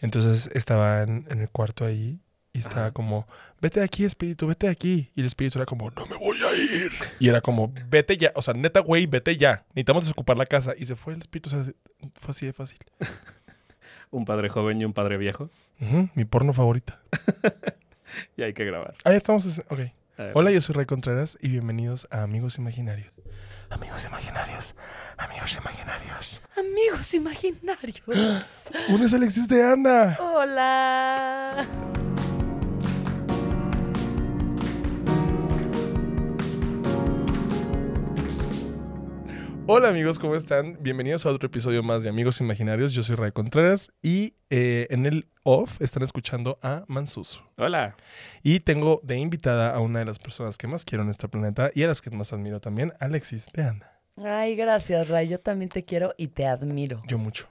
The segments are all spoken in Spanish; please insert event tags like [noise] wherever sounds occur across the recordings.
Entonces estaba en, en el cuarto ahí y estaba Ajá. como, vete de aquí, espíritu, vete de aquí. Y el espíritu era como, no me voy a ir. Y era como, vete ya. O sea, neta, güey, vete ya. Necesitamos desocupar la casa. Y se fue el espíritu. O sea, fue así de fácil. [laughs] Un padre joven y un padre viejo. Mi porno favorita. [laughs] Y hay que grabar. Ah, ya estamos. Ok. Hola, yo soy Ray Contreras y bienvenidos a Amigos Imaginarios. Amigos Imaginarios. Amigos Imaginarios. Amigos imaginarios. [gasps] ¡Un es Alexis de Ana! Hola. Hola amigos, ¿cómo están? Bienvenidos a otro episodio más de Amigos Imaginarios. Yo soy Ray Contreras y eh, en el off están escuchando a Mansuso. Hola. Y tengo de invitada a una de las personas que más quiero en este planeta y a las que más admiro también, Alexis de Ana. Ay, gracias, Ray. Yo también te quiero y te admiro. Yo mucho.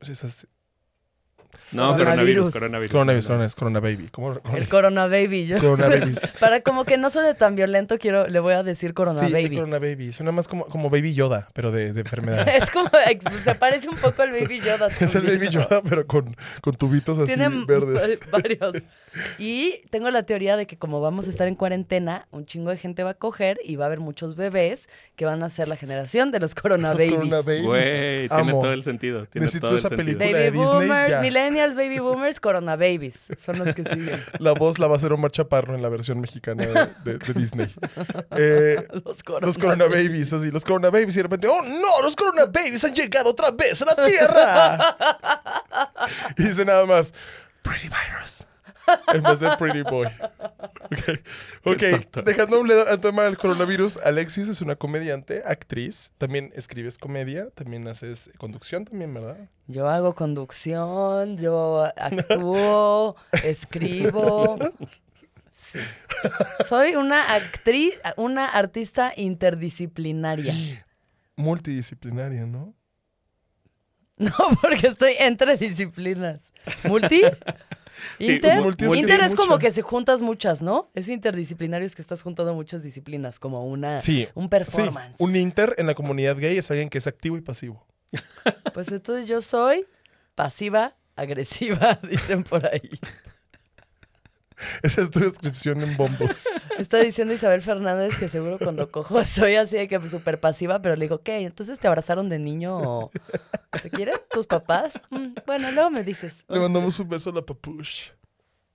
Esas- No, Coronavirus. coronavirus, coronavirus. Coronavirus, coronavirus, corona baby. ¿Cómo? El Corona Baby. Yo, Corona babies. para como que no soy de tan violento, quiero, le voy a decir Corona sí, Baby. Corona baby. Suena más como, como baby Yoda, pero de, de enfermedad. [laughs] Es como, pues, se parece un poco al Baby Yoda. [laughs] es el también, baby. Yoda, pero con, con tubitos así Tienen verdes. va- [laughs] varios. Y tengo la teoría de que como vamos a estar en cuarentena, un chingo de gente va a coger y va a haber muchos bebés que van a ser la generación de los Corona Los Babies. Corona babies. Güey, tiene todo el sentido. Tiene Necesito todo el esa sentido. película. Baby de Disney, Boomers, ya. Millennials, Baby Boomers, Corona Babies. Son los que siguen. La voz la va a hacer Omar Chaparro en la versión mexicana de, de- de Disney. Eh, Los Corona, los Corona Babies, así, los Corona Babies, y de repente, ¡oh no! ¡Los Corona Babies han llegado otra vez a la Tierra! [laughs] y dice nada más, Pretty Virus. En vez de Pretty Boy. [laughs] Ok, Ok, tonto. dejando a un lado el tema del coronavirus, Alexis es una comediante, actriz, también escribes comedia, también haces conducción también, ¿verdad? Yo hago conducción, yo actúo, [laughs] escribo. Sí. [laughs] Soy una actriz, una artista interdisciplinaria. Multidisciplinaria, ¿no? No, porque estoy entre disciplinas. ¿Multi? Sí, Inter, multi es Inter como que se juntas muchas, ¿no? Es interdisciplinario, es que estás juntando muchas disciplinas, como una, Sí, un Sí, performance. un inter en la comunidad gay es alguien que es activo y pasivo. Pues entonces yo soy pasiva, agresiva, [laughs] dicen por ahí. [laughs] Esa es tu descripción en Bombo. [laughs] Está diciendo Isabel Fernández que seguro cuando cojo [laughs] soy así de que súper pasiva, pero le digo, ¿qué? ¿Entonces te abrazaron de niño o te quieren tus papás? Mm, bueno, luego me dices. Le mandamos un beso a la papush.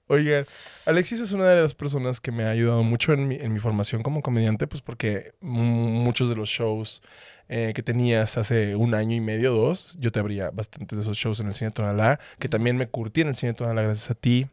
Oigan, Alexis es una de las personas que me ha ayudado mucho en mi, en mi formación como comediante, pues porque mu- muchos de los shows eh, que tenías hace un año y medio, dos, yo te abría bastantes de esos shows en el Cine Tonalá, que también me curtí en el Cine Tonalá gracias a ti.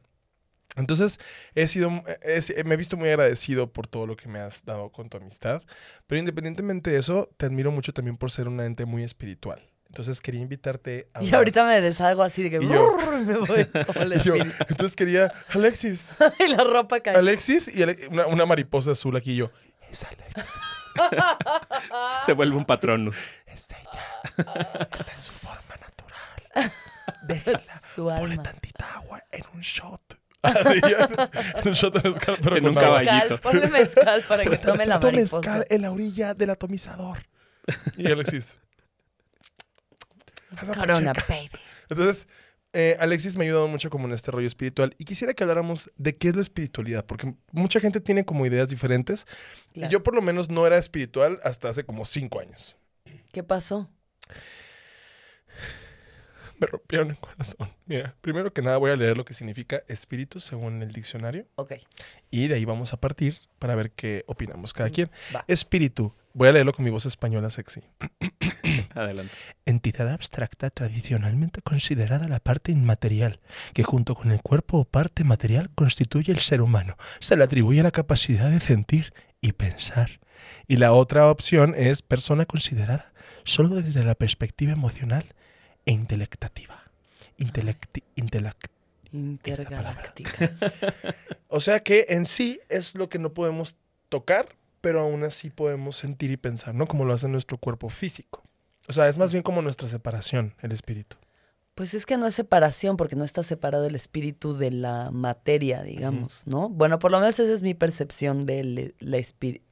Entonces, he sido, he- me he visto muy agradecido por todo lo que me has dado con tu amistad, pero independientemente de eso, te admiro mucho también por ser un ente muy espiritual. Entonces, quería invitarte a... Y hablar- ahorita me deshago así de que Y yo- brrr, me voy [laughs] como el y yo, entonces quería, Alexis, [laughs] y la ropa cae. Alexis y Ale- una, una mariposa azul aquí y yo. Es Alexis. [laughs] Se vuelve un patronus. Es ella. Está en su forma natural. Déjala. Su Ponle alma. tantita agua en un shot. Así ya. En un shot de mezcal, pero En con un agua. Mezcal, ponle mezcal para que tome la mariposa. mezcal en la orilla del atomizador. Y Alexis. Corona, baby. Entonces, eh, Alexis me ha ayudado mucho como en este rollo espiritual y quisiera que habláramos de qué es la espiritualidad, porque mucha gente tiene como ideas diferentes y yo por lo menos no era espiritual hasta hace como cinco años. ¿Qué pasó? Me rompieron el corazón. Mira, primero que nada voy a leer lo que significa espíritu según el diccionario Ok. y de ahí vamos a partir para ver qué opinamos cada quien. Va. Espíritu, voy a leerlo con mi voz española sexy. [coughs] Adelante. Entidad abstracta tradicionalmente considerada la parte inmaterial, que junto con el cuerpo o parte material constituye el ser humano. Se le atribuye la capacidad de sentir y pensar. Y la otra opción es persona considerada solo desde la perspectiva emocional e intelectativa. Intelecti intelect- Intergaláctica. [laughs] o sea que en sí es lo que no podemos tocar, pero aún así podemos sentir y pensar, ¿no? Como lo hace nuestro cuerpo físico. O sea, es más bien como nuestra separación, el espíritu. Pues es que no es separación, porque no está separado el espíritu de la materia, digamos, ¿no? Bueno, por lo menos esa es mi percepción de la,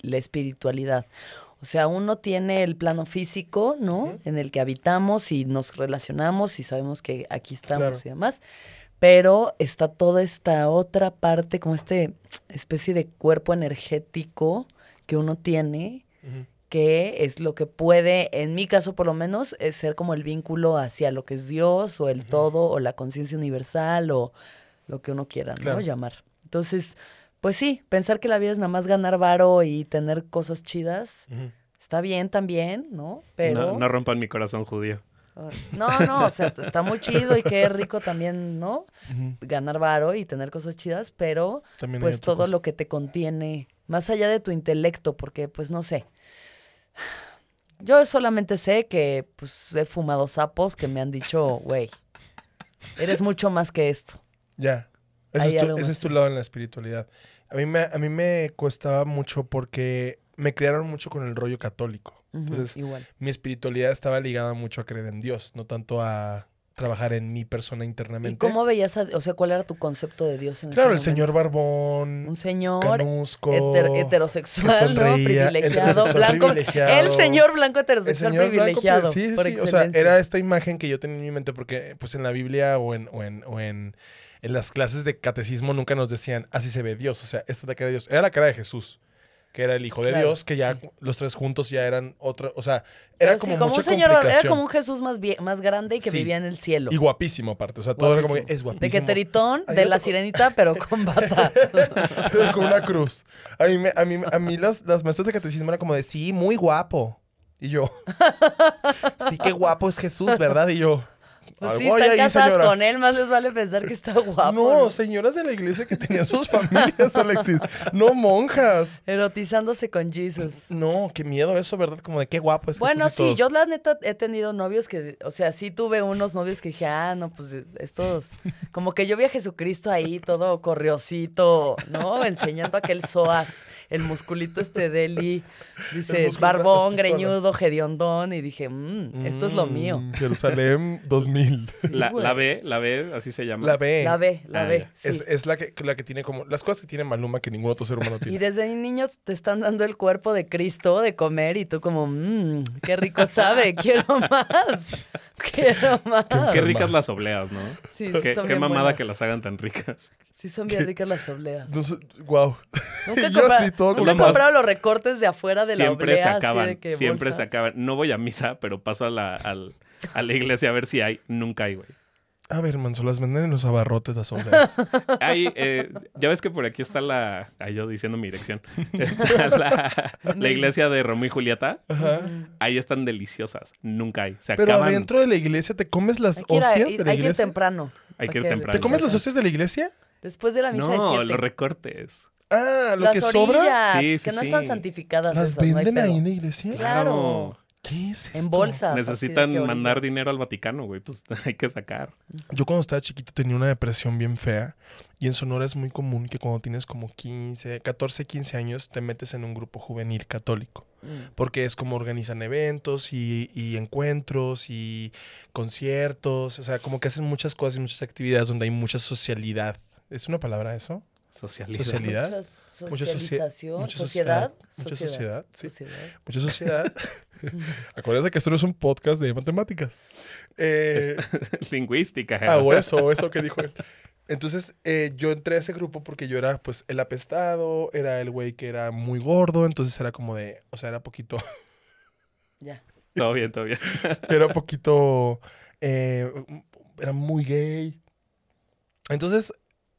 la espiritualidad. O sea, uno tiene el plano físico, ¿no? En el que habitamos y nos relacionamos y sabemos que aquí estamos Claro. y demás. pero está toda esta otra parte, como este especie de cuerpo energético que uno tiene, que es lo que puede, en mi caso por lo menos, es ser como el vínculo hacia lo que es Dios o el todo o la conciencia universal o lo que uno quiera, ¿no? Llamar. Entonces, pues sí, pensar que la vida es nada más ganar varo y tener cosas chidas, está bien también, ¿no? Pero... No, no rompan mi corazón judío. Ay, No, no, o sea, está muy chido y qué rico también, ¿no? Ganar varo y tener cosas chidas, pero También pues todo cosa. lo que te contiene, más allá de tu intelecto, porque pues no sé. Yo solamente sé que pues he fumado sapos que me han dicho, güey, eres mucho más que esto. Ya. Ese, es tu, algo ese más. es tu lado en la espiritualidad. A mí, me, a mí me costaba mucho porque me criaron mucho con el rollo católico. Entonces, igual. mi espiritualidad estaba ligada mucho a creer en Dios, no tanto a trabajar en mi persona internamente. ¿Y cómo veías, a- o sea, cuál era tu concepto de Dios en ese Claro, el señor Barbón, Un señor canusco, heter- heterosexual, ¿no? sonreía, Privilegiado, heterosexual blanco. privilegiado. El señor blanco El heterosexual señor blanco, privilegiado. sí, sí, sí. O sea, era esta imagen que yo tenía en mi mente porque pues en la Biblia o en, o en, o en, en las clases de catecismo nunca nos decían así se ve Dios. O sea, esta es la cara de Dios. Era la cara de Jesús, que era el Hijo de Claro, Dios, que ya sí. los tres juntos ya eran otra, o sea, era Pero sí, como, mucha un señor, era como un Jesús más, vie- más grande y que Sí. vivía en el cielo. Y guapísimo aparte, o sea, todo era como que es guapísimo. De que teritón, de la sirenita, pero con bata. [laughs] Pero con una cruz. A mí, me- a mí, a mí las, las maestras de catecismo eran como de, sí, muy guapo. Y yo, [laughs] sí, qué guapo es Jesús, ¿verdad? Y yo, Pues "Ay, sí, están ahí, casadas señora". con él, más les vale pensar que está [laughs] guapo. no, ¿no? señoras de la iglesia que tenían sus familias, Alexis. No monjas. Erotizándose con Jesus. No, qué miedo eso, ¿verdad? Como de qué guapo es Bueno, sí, yo la neta he tenido novios que, o sea, sí tuve unos novios que dije, ah, no, pues estos, [laughs] como que yo vi a Jesucristo ahí todo corriosito, ¿no? Enseñando aquel soas, el musculito este deli, dice, barbón, greñudo, hediondón, y dije, mmm, esto es lo mío. Mm, Jerusalén 2000. La, la B, la B, así se llama. La B. La ve, la Ah, ve. ya. Es, es la, que, la que tiene como... Las cosas que tiene Maluma que ningún otro ser humano [laughs] Y tiene. desde niños te están dando el cuerpo de Cristo de comer y tú como, mmm, qué rico sabe, [laughs] quiero más, quiero más. Qué ricas las obleas, ¿no? Sí, Qué, son qué bien mamada buenas. que las hagan tan ricas. Sí, son bien ricas las obleas. No sé, wow. Nunca he [laughs] Yo comprado, nunca he comprado los recortes de afuera de la Siempre oblea, se así acaban, de que siempre bolsa. se acaban. No voy a misa, pero paso a la, al- a la iglesia a ver si hay. Nunca hay, güey. A ver, Manso, las venden en los abarrotes las obras. [laughs] Hay, eh, ya ves que por aquí está la... Ay, yo diciendo mi dirección. [laughs] Está la, la iglesia de Romeo y Julieta. Ajá. Ahí están deliciosas. Nunca hay. Se Pero acaban. adentro de la iglesia, ¿te comes las Hay que ir, a- hostias ir- de la hay que ir iglesia? temprano. Hay que ir temprano. ¿Te comes las hostias de la iglesia? Después de la misa de No, siete. los recortes. Ah, lo Las que sobra. Sí, sí, que no sí. están santificadas ¿Las esas, no hay venden ahí en la iglesia? Claro. ¿Qué es esto? En bolsas. Necesitan mandar dinero al Vaticano, güey. Pues [laughs] hay que sacar. Yo cuando estaba chiquito tenía una depresión bien fea y en Sonora es muy común que cuando tienes como 15, 14, 15 años te metes en un grupo juvenil católico. Mm. Porque es como organizan eventos y, y encuentros y conciertos. O sea, como que hacen muchas cosas y muchas actividades donde hay mucha socialidad. ¿Es una palabra eso? Socialidad. Mucha socialización, mucha sociedad, Mucha sociedad. Sí. sociedad. Mucha sociedad. [laughs] Acuérdense que esto no es un podcast de matemáticas. Eh, [laughs] Lingüística. Ah, o eso, o eso que [laughs] dijo él. Entonces, eh, yo entré a ese grupo porque yo era, pues, el apestado, era el güey que era muy gordo, entonces era como de, o sea, era poquito, Ya. Todo bien, todo bien. era poquito, eh, era muy gay. Entonces,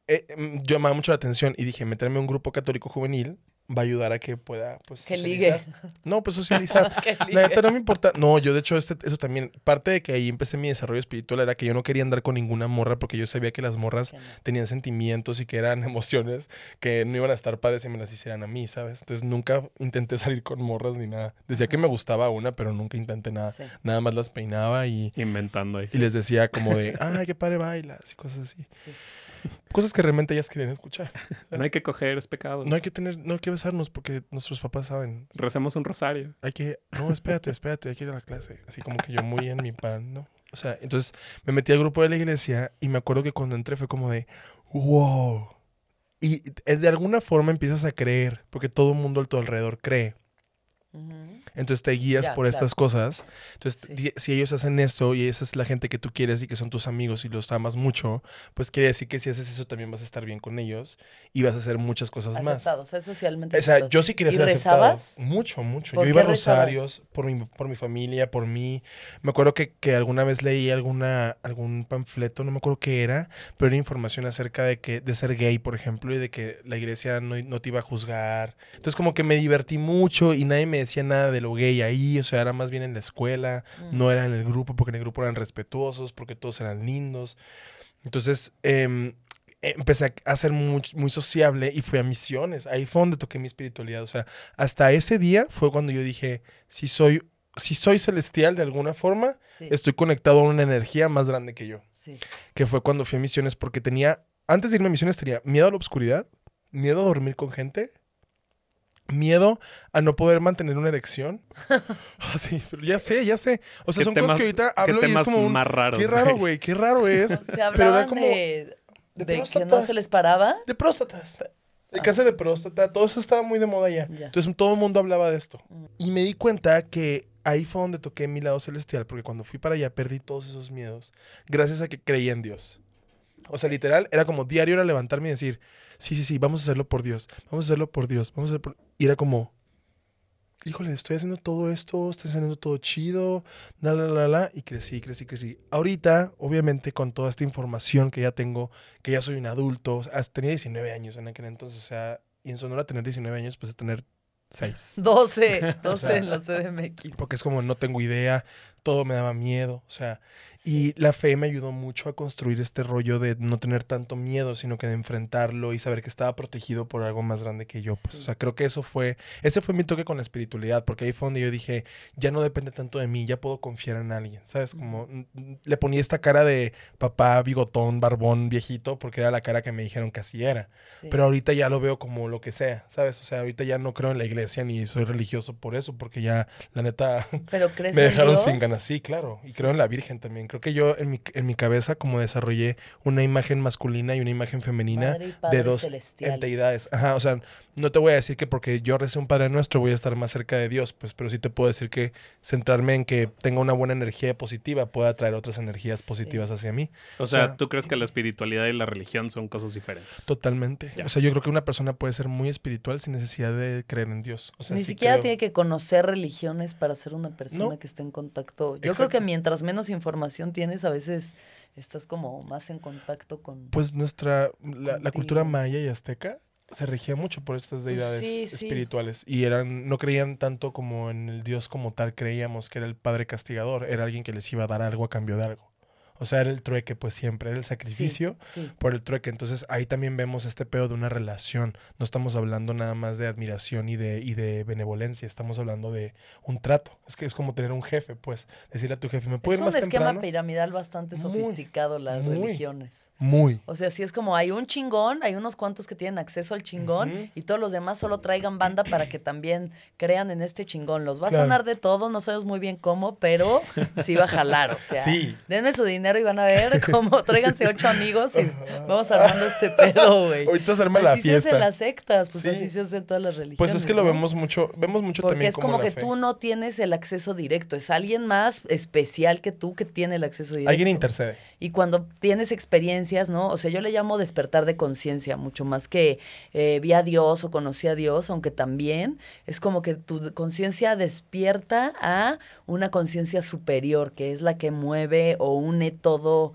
eh, mm, yo llamaba mucho la atención y dije, meterme a un grupo católico juvenil va a ayudar a que pueda, pues, Que socializar. ligue. No, pues, socializar. [laughs] Que La ligue. neta no me importa. No, yo de hecho este, eso también, parte de que ahí empecé mi desarrollo espiritual era que yo no quería andar con ninguna morra porque yo sabía que las morras no. tenían sentimientos y que eran [laughs] emociones que no iban a estar padres si me las hicieran a mí, ¿sabes? Entonces nunca intenté salir con morras ni nada. Decía que me gustaba una, pero nunca intenté nada. Sí. Nada más las peinaba y, Inventando ahí. y les decía como de, ay, qué padre bailas y cosas así. Sí. Cosas que realmente ellas querían escuchar. [laughs] No hay que coger, es pecado. No hay que tener, no hay que besarnos porque nuestros papás saben. Recemos un rosario. hay que, no, espérate, espérate, hay que ir a la clase. Así como que yo muy en mi pan, ¿no? O sea, entonces me metí al grupo de la iglesia y me acuerdo que cuando entré fue como de, wow. Y de alguna forma empiezas a creer, porque todo el mundo a tu alrededor cree. Entonces te guías por claro. estas cosas. Sí. di- si ellos hacen esto y esa es la gente que tú quieres y que son tus amigos y los amas mucho, pues quiere decir que si haces eso también vas a estar bien con ellos y vas a hacer muchas cosas más. Aceptado, o sea, socialmente O sea, aceptado. yo sí quería ¿Y ser aceptado. Mucho, mucho. ¿Por Yo iba a rosarios por mi, por mi familia, por mí. Me acuerdo que, que alguna vez leí alguna, algún panfleto, no me acuerdo qué era, pero era información acerca de que de ser gay, por ejemplo, y de que la iglesia no, no te iba a juzgar. Entonces como que me divertí mucho y nadie me decía nada de lo gay ahí, o sea, era más bien en la escuela, Mm. no era en el grupo, porque en el grupo eran respetuosos, porque todos eran lindos. Entonces, em, empecé a ser muy, muy sociable y fui a misiones. Ahí fue donde toqué mi espiritualidad. O sea, hasta ese día fue cuando yo dije, si soy, si soy celestial de alguna forma, Sí, estoy conectado a una energía más grande que yo. sí. Que fue cuando fui a misiones porque tenía, antes de irme a misiones tenía miedo a la oscuridad, miedo a dormir con gente. Miedo a no poder mantener una erección. [laughs] Ah, sí, pero ya sé, ya sé. O sea, ¿Qué son temas- cosas que ahorita ¿Qué hablo y es como un, más raros, Qué raro, güey, qué raro es. [laughs] Se pero era como de, de de que no próstatas. se les paraba. de próstatas. De cáncer de próstata, todo eso estaba muy de moda ya. Ya. Entonces todo el mundo hablaba de esto. Mm. Y me di cuenta que ahí fue donde toqué mi lado celestial, porque cuando fui para allá perdí todos esos miedos, gracias a que creía en Dios. O sea, literal, era como diario era levantarme y decir, sí, sí, sí, vamos a hacerlo por Dios, vamos a hacerlo por Dios, vamos a hacerlo por... Y era como, híjole, estoy haciendo todo esto, estoy haciendo todo chido, la, la, la, la, y crecí, crecí, crecí. Ahorita, obviamente, con toda esta información que ya tengo, que ya soy un adulto, hasta tenía 19 años en aquel entonces, o sea, y en Sonora tener 19 años, pues es tener 6. 12, 12 sea, en la CDMX. Porque es como no tengo idea, todo me daba miedo, o sea, y la fe me ayudó mucho a construir este rollo de no tener tanto miedo, sino que de enfrentarlo y saber que estaba protegido por algo más grande que yo. Pues, Sí. O sea, creo que eso fue, ese fue mi toque con la espiritualidad, porque ahí fue donde yo dije, ya no depende tanto de mí, ya puedo confiar en alguien, ¿sabes? Como le ponía esta cara de papá bigotón, barbón, viejito, porque era la cara que me dijeron que así era. Sí. Pero ahorita ya lo veo como lo que sea, ¿sabes? O sea, ahorita ya no creo en la iglesia ni soy religioso por eso, porque ya, la neta, Pero [laughs] crees me dejaron sin ganas. Sí, claro. Y creo en la Virgen también. Creo que yo en mi, en mi cabeza como desarrollé una imagen masculina y una imagen femenina Madre y Padre de dos celestial. entidades. Ajá, o sea, no te voy a decir que porque yo recé un Padre Nuestro voy a estar más cerca de Dios, pues, pero sí te puedo decir que centrarme en que tenga una buena energía positiva pueda atraer otras energías Sí. positivas hacia mí. O sea, O sea, ¿tú crees que la espiritualidad y la religión son cosas diferentes? Totalmente. Ya. O sea, yo creo que una persona puede ser muy espiritual sin necesidad de creer en Dios. O sea, Ni sí siquiera creo- tiene que conocer religiones para ser una persona No. que esté en contacto. Yo creo que mientras menos información tienes, a veces estás como más en contacto con... Pues nuestra, la, la cultura maya y azteca se regía mucho por estas deidades sí, sí. espirituales y eran no creían tanto como en el dios como tal creíamos que era el padre castigador era alguien que les iba a dar algo a cambio de algo o sea era el trueque pues siempre era el Sí, sacrificio sí. por el trueque entonces ahí también vemos este pedo de una relación no estamos hablando nada más de admiración y de y de benevolencia estamos hablando de un trato es que es como tener un jefe pues decirle a tu jefe me puedo Es ir un más esquema temprano piramidal bastante Muy, sofisticado las muy. religiones. muy O sea, sí es como hay un chingón, hay unos cuantos que tienen acceso al chingón Ujú. y todos los demás solo traigan banda para que también crean en este chingón. Los va a Claro. sonar de todo, no sabemos muy bien cómo, pero sí va a jalar, o sea. Sí. Denme su dinero y van a ver [laughs] cómo tráiganse ocho amigos y vamos armando este pedo, güey. ahorita se arma la así se fiesta hacen las sectas, pues Sí. así se hacen todas las religiones. Pues es que lo ¿no? vemos mucho, vemos mucho Porque también es como que fe. tú no tienes el acceso directo, es alguien más especial que tú que tiene el acceso directo. Alguien intercede. Y cuando tienes experiencias, ¿no? O sea, yo le llamo despertar de conciencia, mucho más que eh, vi a Dios o conocí a Dios, aunque también es como que tu conciencia despierta a una conciencia superior, que es la que mueve o une todo,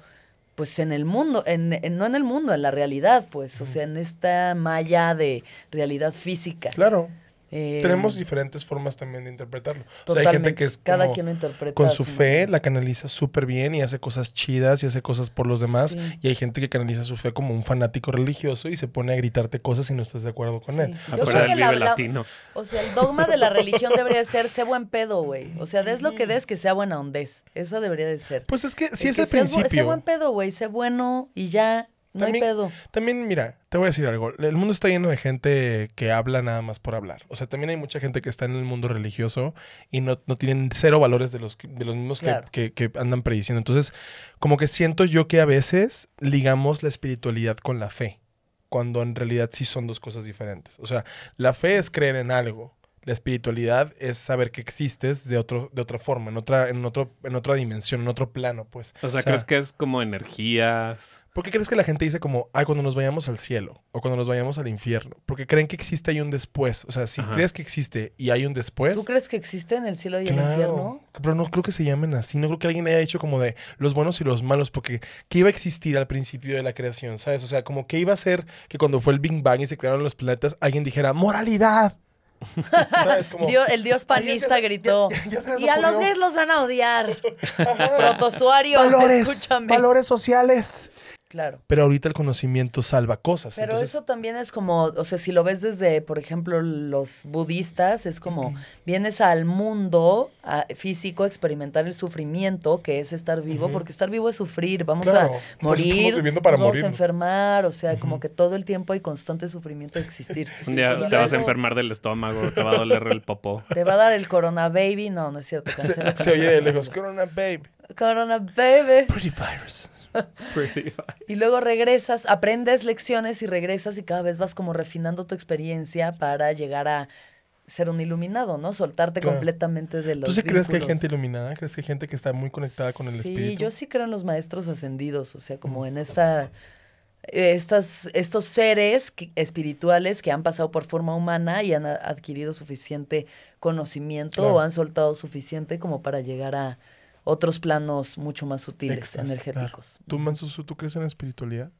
pues en el mundo, en, en- no en el mundo, en la realidad, pues, o sea, en esta malla de realidad física. Claro. Eh, Tenemos diferentes formas también de interpretarlo. O sea, hay gente que es Cada como quien lo interpreta. con su fe, la canaliza súper bien y hace cosas chidas y hace cosas por los demás. Sí. Y hay gente que canaliza su fe como un fanático religioso y se pone a gritarte cosas y no estás de acuerdo con Sí. él. Yo Afuera creo del que la- Vive la- Latino. O sea, el dogma de la religión debería ser sé buen pedo, güey. O sea, des lo que des, que sea buena ondez. Eso debería de ser. Pues es que sí El es que el bu- Sé principio. buen pedo, güey. Sé bueno y ya. No También- hay pedo. También, mira, te voy a decir algo. El mundo está lleno de gente que habla nada más por hablar. O sea, también hay mucha gente que está en el mundo religioso y no, no tienen cero valores de los, de los mismos Claro. que, que andan prediciendo. Entonces, como que siento yo que a veces ligamos la espiritualidad con la fe, cuando en realidad sí son dos cosas diferentes. O sea, la fe es creer en algo. La espiritualidad es saber que existes de otro, de otra forma, en otra, en otro, en otra dimensión, en otro plano, pues. O sea, ¿crees que es como energías? ¿Por qué crees que la gente dice como, ay, cuando nos vayamos al cielo o cuando nos vayamos al infierno? Porque creen que existe ahí un después. O sea, si Ajá. crees que existe y hay un después. ¿Tú crees que existe en el cielo y el Claro, infierno? Pero no creo que se llamen así. No creo que alguien haya dicho como de los buenos y los malos, porque ¿qué iba a existir al principio de la creación? ¿Sabes? O sea, como que iba a ser que cuando fue el Big Bang y se crearon los planetas, alguien dijera moralidad. [laughs] ¿Sabes? Como, Dios- el dios ya panista gritó. ya- ya y a los ocurrió". gays los van a odiar. [laughs] Protozoario, valores, escúchame. valores sociales. Claro. Pero ahorita el conocimiento salva cosas. Pero entonces- eso también es como, o sea, si lo ves desde, por ejemplo, los budistas, es como, [clears throat] vienes al mundo a- físico a experimentar el sufrimiento, que es estar vivo, Ujú. porque estar vivo es sufrir, vamos Claro, a eso estamos morir, viviendo para nos vamos a enfermar, o sea, como que todo el tiempo hay constante sufrimiento de existir. [laughs] Un día te vas a enfermar del estómago, te va a doler el popó. [laughs] Te va a dar el corona baby, no, no es cierto. se, se oye de lejos, Corona Babe, Corona baby. pretty virus. [laughs] Y luego regresas, aprendes lecciones y regresas y cada vez vas como refinando tu experiencia para llegar a ser un iluminado, ¿no? Soltarte Claro. completamente de los ¿Tú sí crees que hay gente iluminada? ¿Crees que hay gente que está muy conectada con el sí, espíritu? yo sí creo en los maestros ascendidos, o sea, como en esta estas, estos seres que- espirituales que han pasado por forma humana y han adquirido suficiente conocimiento Claro. o han soltado suficiente como para llegar a otros planos mucho más sutiles, Extras, energéticos. ¿Tú, Mansusu, tú crees en la espiritualidad?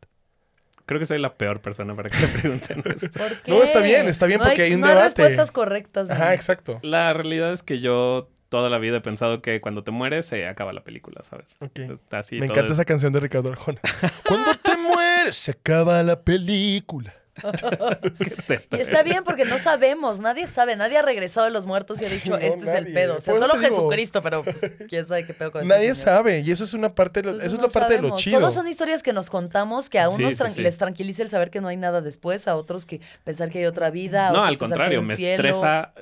Creo que soy la peor persona para que me pregunten [laughs] esto. ¿Por No, está bien, está bien, No porque hay un no debate. respuestas correctas. Ajá, exacto. La realidad es que yo toda la vida he pensado que cuando te mueres se acaba la película, ¿sabes? Ok. Así Me todo encanta es- esa canción de Ricardo Arjona. [laughs] Cuando te mueres, se acaba la película. [laughs] Y está bien porque no sabemos, nadie sabe, nadie ha regresado de los muertos y ha dicho, no, este es el pedo. O sea, solo digo- Jesucristo, pero pues, quién sabe qué pedo con Nadie señor. sabe, y eso es una parte de lo, Entonces, eso es no la parte de lo chido. Todos son historias que nos contamos que a unos sí, tran- sí. les tranquiliza el saber que no hay nada después, a otros que pensar que hay otra vida. a No, al contrario, me cielo. estresa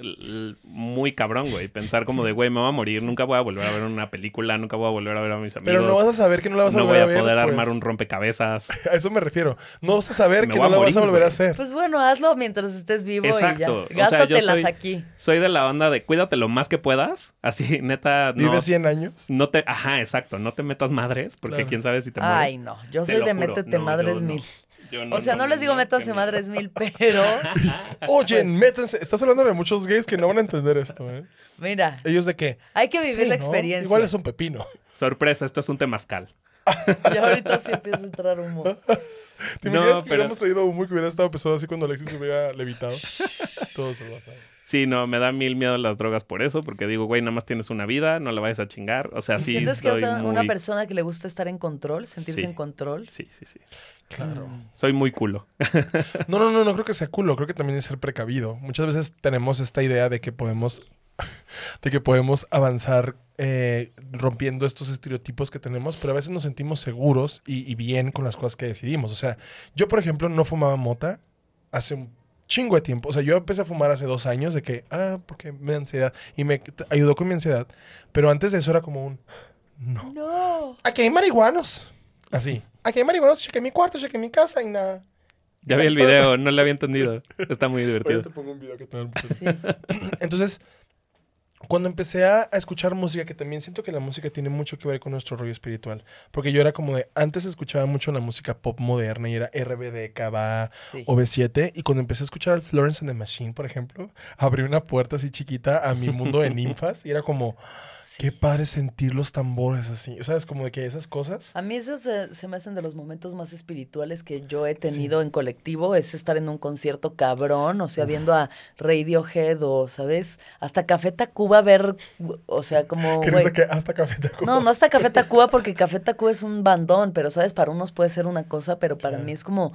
muy cabrón, güey. Pensar como de, güey, me voy a morir, nunca voy a volver a ver una película, nunca voy a volver a ver a mis amigos. Pero no vas a saber que no la vas a no volver voy a ver. poder pues. armar un rompecabezas. [laughs] A eso me refiero. No vas a saber Me que voy no a la vas a morir, volver a güey. hacer. Pues bueno, hazlo mientras estés vivo Exacto. Y ya. Gástatelas soy- aquí. Soy de la onda de cuídate lo más que puedas. Así, [laughs] neta, no. Vive 100 años. No te, ajá, exacto, no te metas madres, porque Claro. quién sabe si te mueres. Ay, no. Yo soy de juro. métete No, madres yo no. mil. O sea, no, les digo qué métanse madres mil, pero [laughs] Oye, Pues- métanse. Estás hablando de muchos gays que no van a entender esto, ¿eh? mira, Ellos de que. hay que vivir sí, la ¿no? experiencia. Igual es un pepino. Sorpresa, esto es un temazcal. [laughs] Y ahorita sí empieza a entrar humo. ¿Te No, imaginas que pero- hubiéramos traído humo y que hubiera estado pesado así cuando Alexis hubiera levitado? [laughs] Todo se lo va a saber. Sí, no, me da mil miedo las drogas por eso, porque digo, güey, nada más tienes una vida, no la vayas a chingar. O sea, ¿Y sí, ¿Sientes que soy eres una muy- persona que le gusta estar en control, sentirse Sí. en control? Sí, sí, sí. Claro. Soy muy culo. No, no, no, no creo que sea culo. Creo que también es ser precavido. Muchas veces tenemos esta idea de que podemos, [laughs] de que podemos avanzar eh, rompiendo estos estereotipos que tenemos, pero a veces nos sentimos seguros y, y bien con las cosas que decidimos. O sea, yo, por ejemplo, no fumaba mota hace un chingo de tiempo. O sea, yo empecé a fumar hace dos años de que, ah, porque me da ansiedad y me ayudó con mi ansiedad. Pero antes de eso era como un, no. No. Aquí hay marihuanos. Así. Aquí hay marihuanos, chequé mi cuarto, chequé mi casa y nada. Ya vi el video, no le había entendido. Está muy Ahorita divertido. te pongo un video que te Sí. [laughs] Entonces, cuando empecé a, a escuchar música, que también siento que la música tiene mucho que ver con nuestro rollo espiritual, porque yo era como de, antes escuchaba mucho la música pop moderna y era RBD, Cava, Sí. OV7, y cuando empecé a escuchar al Florence and the Machine, por ejemplo, abrí una puerta así chiquita a mi mundo de ninfas y era como, qué padre sentir los tambores así, ¿sabes? Como de que esas cosas. A mí esos se, se me hacen de los momentos más espirituales que yo he tenido en colectivo, es estar en un concierto cabrón, o sea, viendo a Radiohead o, ¿sabes? Hasta Café Tacuba ver, o sea, como... [laughs] Güey, que hasta café Tacuba. No, no hasta Café [laughs] Tacuba porque Café Tacuba es un bandón, pero sabes, para unos puede ser una cosa, pero para mí es como,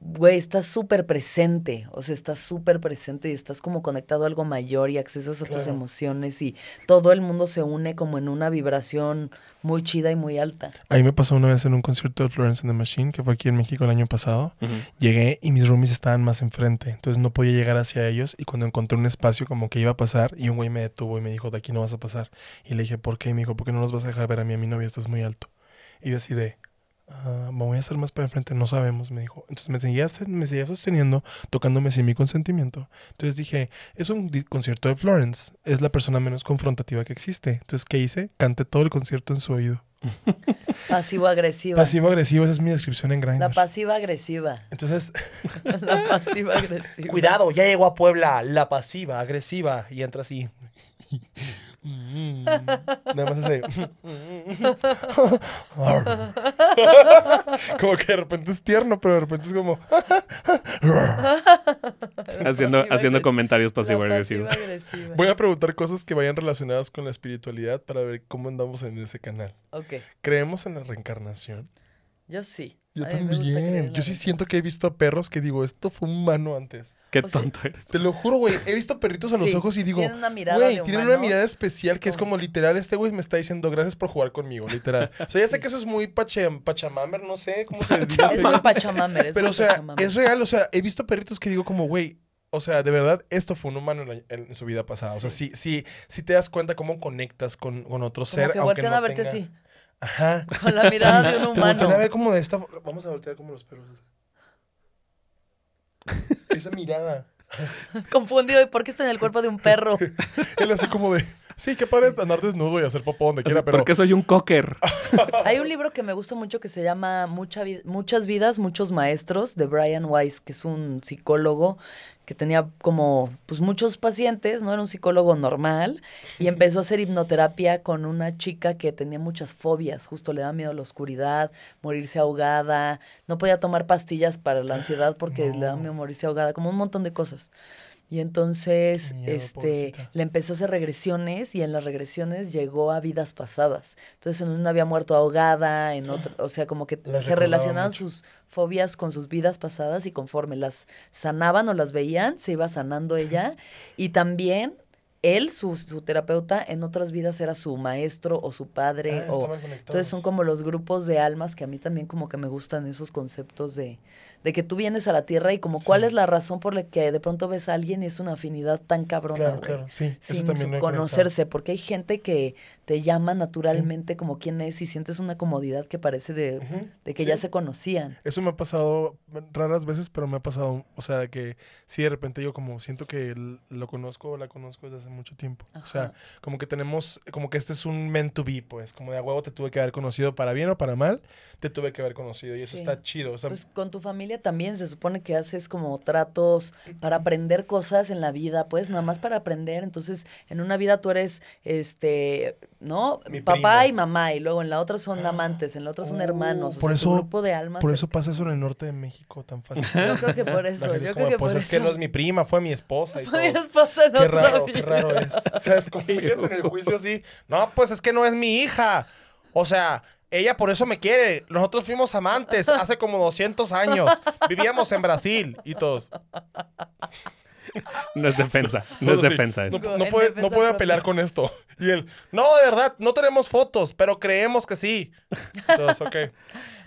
güey, estás súper presente, o sea, estás súper presente y estás como conectado a algo mayor y accesas a tus emociones y todo el mundo se une como en una vibración muy chida y muy alta. Ahí me pasó una vez en un concierto de Florence and the Machine, que fue aquí en México el año pasado. Llegué y mis roomies estaban más enfrente, entonces no podía llegar hacia ellos y cuando encontré un espacio como que iba a pasar y un güey me detuvo y me dijo, de aquí no vas a pasar. Y le dije, ¿por qué? Y me dijo, ¿por qué no nos vas a dejar ver a mí a mi novia? Estás muy alto. Y yo así de, Ah, me voy a hacer más para enfrente, no sabemos, me dijo. Entonces me seguía, me seguía sosteniendo, tocándome sin mi consentimiento. Entonces dije, es un concierto de Florence, es la persona menos confrontativa que existe. Entonces, ¿qué hice? Canté todo el concierto en su oído. [laughs] Pasivo-agresiva. Pasivo-agresivo, esa es mi descripción en La Grindr. pasiva-agresiva. Entonces, [laughs] La pasiva-agresiva. [laughs] Cuidado, ya llegó a Puebla, la pasiva, agresiva, y entra así. Nada más hace... como que de repente es tierno, pero de repente es como... Haciendo, haciendo comentarios pasivo-agresivos. Voy a preguntar cosas que vayan relacionadas con la espiritualidad para ver cómo andamos en ese canal. Ok, ¿Creemos en la reencarnación? yo sí. Yo A también. Yo sí siento que he visto a perros que digo, esto fue un humano antes. Qué O sea, tonto eres. Te lo juro, güey. He visto perritos a los Sí, ojos y digo, tienen una mirada güey, tienen una mirada especial que es como literal, este güey me está diciendo gracias por jugar conmigo, literal. O sea, ya sé que eso es muy pache, pachamamer, no sé cómo se dice. Es muy pachamamer. es Pero, muy o sea, pachamamer. es real. O sea, he visto perritos que digo como, güey, o sea, de verdad, esto fue un humano en, la- en su vida pasada. O sea, sí, sí, sí te das cuenta cómo conectas con, con otro Como ser, que aunque voltean no a verte tenga- así, Ajá. [laughs] con la mirada de un Te humano. a ver como de esta... Vamos a voltear como los perros. Esa mirada. [laughs] Confundido, ¿y por qué está en el cuerpo de un perro? [laughs] Él así como de... Sí, qué padre andar desnudo y hacer popó donde quiera, pero... Porque soy un cocker. Hay un libro que me gusta mucho que se llama Mucha Muchas vidas, muchos maestros, de Brian Weiss, que es un psicólogo que tenía como pues muchos pacientes, no era un psicólogo normal, y empezó a hacer hipnoterapia con una chica que tenía muchas fobias, justo le da miedo a la oscuridad, morirse ahogada, no podía tomar pastillas para la ansiedad porque le da miedo morirse ahogada, como un montón de cosas. Y entonces, miedo, este, pobrecita. le empezó a hacer regresiones y en las regresiones llegó a vidas pasadas. Entonces, en una había muerto ahogada, en [gasps] otra, o sea, como que Las se relacionaban mucho. sus fobias con sus vidas pasadas y conforme las sanaban o las veían, se iba sanando ella. [laughs] Y también él, su, su terapeuta, en otras vidas era su maestro o su padre. Ah, o, entonces son como los grupos de almas que a mí también como que me gustan esos conceptos de, de que tú vienes a la tierra y como cuál es la razón por la que de pronto ves a alguien y es una afinidad tan cabrona, Claro, claro, sí. Eso sin también conocerse, porque hay gente que te llama naturalmente como quién es y sientes una comodidad que parece de, de que ya se conocían. Eso me ha pasado raras veces, pero me ha pasado, o sea, que sí, de repente yo como siento que lo conozco o la conozco desde hace mucho tiempo. O sea, como que tenemos, como que este es un meant to be, pues, como de a huevo te tuve que haber conocido para bien o para mal, te tuve que haber conocido y eso Sí. está chido. O sea, Pues con tu familia también se supone que haces como tratos para aprender cosas en la vida, pues nada más para aprender. Entonces, en una vida tú eres, este, ¿no? Mi Papá primo. y mamá, y luego en la otra son amantes, en la otra son Oh, hermanos. O por sea, eso- grupo de almas. por eso pasa eso en el norte de México tan fácil. Yo creo que por eso, yo creo como, que pues por es que no es mi prima, fue mi esposa y todo. Mi esposa en Qué raro, qué vida. Raro es. [laughs] O sea, es como en el juicio así. No, pues es que no es mi hija. O sea, ella por eso me quiere. Nosotros fuimos amantes hace como 200 años. Vivíamos en Brasil y todos. No es defensa. No es defensa eso. No, puede, no puede apelar con esto. Y él, no, de verdad, no tenemos fotos, pero creemos que sí. Entonces, ok.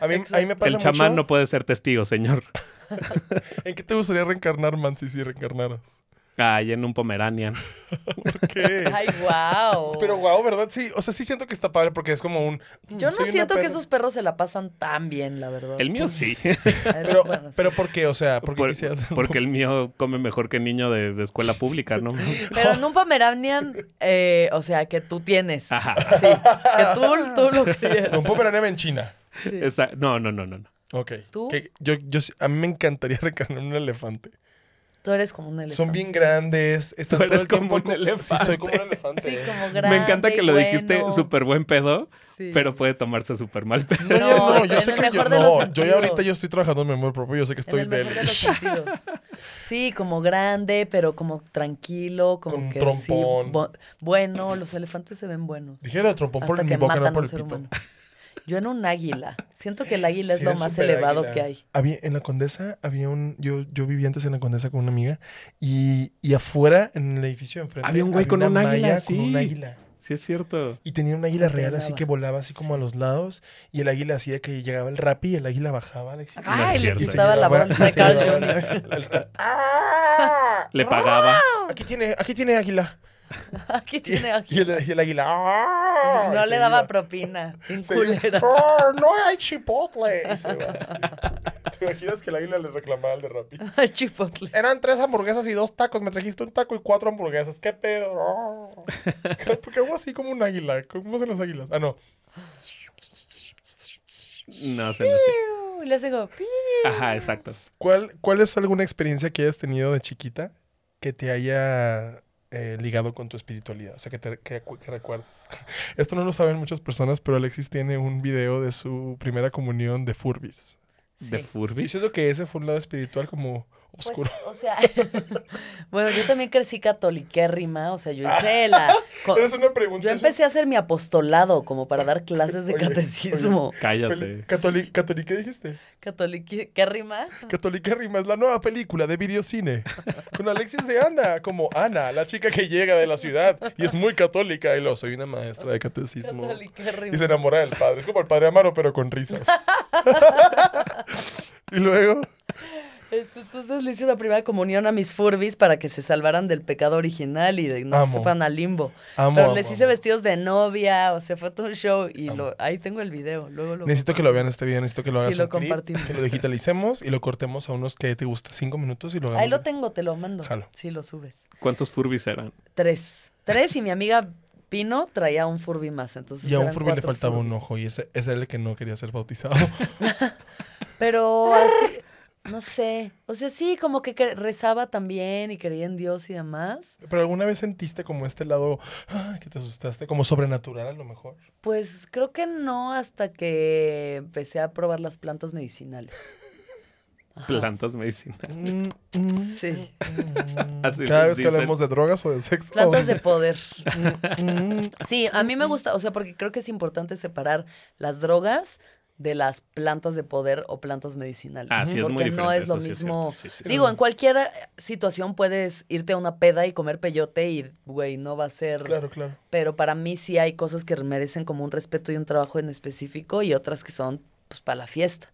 A mí, a mí me pasa El chamán mucho- no puede ser testigo, señor. [laughs] ¿En qué te gustaría reencarnar, Mansi, si reencarnaras? Ay, en un Pomeranian. [laughs] ¿Por qué? Ay, wow. Pero guau, ¿verdad? Sí, o sea, sí siento que está padre porque es como un... mm, Yo no siento que esos perros se la pasan tan bien, la verdad. El mío sí. [laughs] Pero, Bueno, sí. pero ¿por qué? O sea, ¿por qué Por- quisieras porque el mío come mejor que niño de, de escuela pública, ¿no? [laughs] Pero en un Pomeranian, eh, o sea, que tú tienes. Ajá. Sí, que tú, tú lo crías. Un Pomeranian en China. Sí. Esa- no, no, no, no. no. Ok. ¿Tú? Que yo, yo, a mí me encantaría reencarnar en un elefante. Tú eres como un elefante. Son bien grandes. Están Tú todo eres el tiempo como un co- Sí, elefante. soy como un elefante. Sí, como grande. Me encanta que lo dijiste bueno. súper buen pedo, Sí. pero puede tomarse súper mal pedo. No, yo, no, No, yo en sé el que yo, mejor de los no, yo ya sentidos. ahorita yo estoy trabajando en mi amor propio, yo sé que En estoy el mejor de del... los sentidos. [laughs] Sí, como grande, pero como tranquilo, como Con que trompón. sí. bu- bueno, los elefantes se ven buenos. Dijera trompón por en mi boca, no por el ser pito. Yo en un águila. Siento que el águila Sí, es lo más elevado águila. que hay. Había, en la Condesa había un... Yo, yo vivía antes en la Condesa con una amiga y, y afuera, en el edificio enfrente, Había un güey con una un águila, sí. con un águila. Sí, es cierto. Y tenía un águila real, así que volaba así como a los lados. Y el águila hacía que llegaba el rap y el águila bajaba. No Ay, le quitaba la bolsa de Carl Jr. ¡Ah! Le pagaba. Aquí tiene, aquí tiene águila. [laughs] Aquí tiene Y el, y el águila. ¡ah! No Y le daba iba. propina. [laughs] [laughs] ¡Ah, no hay chipotle. Y se va así. ¿Te imaginas que el águila le reclamaba al de Rappi? Chipotle. Eran tres hamburguesas y dos tacos. Me trajiste un taco y cuatro hamburguesas. ¿Qué pedo? Ah. Porque hago así como un águila. ¿Cómo hacen las águilas? Ah, no. No sé. Y le hace como, pi. Ajá, exacto. ¿Cuál, ¿Cuál es alguna experiencia que hayas tenido de chiquita que te haya eh, ligado con tu espiritualidad? O sea, que, te, que, que recuerdas. [laughs] Esto no lo saben muchas personas, pero Alexis tiene un video de su primera comunión de Furbis. ¿De Sí. Y siento que ese fue un lado espiritual como Pues, oscuro. o sea, [laughs] bueno, yo también crecí catoliquérrima, o sea, yo hice la... [laughs] co- Eres una pregunta. yo empecé a hacer mi apostolado como para dar clases de [laughs] Oye, catecismo. Cállate. Católica, ¿Católica dijiste? Catoliquérrima. Católica Rima es la nueva película de videocine con Alexis de Anda como Ana, la chica que llega de la ciudad y es muy católica y lo soy una maestra de catecismo Catoliquérrima. y se enamora del padre. Es como el padre Amaro pero con risas. y luego Entonces le hice la primera comunión a mis furbis para que se salvaran del pecado original y de no Amo. se fueran al limbo. amo, Pero amo, les hice amo. vestidos de novia, o sea, fue todo un show y lo, ahí tengo el video. Luego lo Necesito que lo vean este video, necesito que lo Sí, hagas lo un clip, compartimos. que lo digitalicemos y lo cortemos a unos que te gusta cinco minutos y lo hagamos. Ahí lo tengo, te lo mando. Jalo. Sí, lo subes. ¿Cuántos Furbis eran? Tres. Tres y mi amiga Pino traía un furby más. Entonces Y a un Furby le faltaba un ojo y ese, ese era el que no quería ser bautizado. [laughs] Pero así, no sé. O sea, sí, como que rezaba también y creía en Dios y demás. Pero alguna vez sentiste como este lado ah, que te asustaste, como sobrenatural a lo mejor. Pues creo que no hasta que empecé a probar las plantas medicinales. Ajá. Plantas medicinales. Sí. Así Cada vez que hablemos de drogas o de sexo. Plantas de poder. Mm, Sí, a mí me gusta, o sea, porque creo que es importante separar las drogas de las plantas de poder o plantas medicinales. Ah, sí, es muy porque no es lo eso sí es mismo. sí, sí. Digo, en cualquier eh, situación puedes irte a una peda y comer peyote y, güey, no va a ser... Claro, claro. Pero para mí sí hay cosas que merecen como un respeto y un trabajo en específico y otras que son, pues, para la fiesta.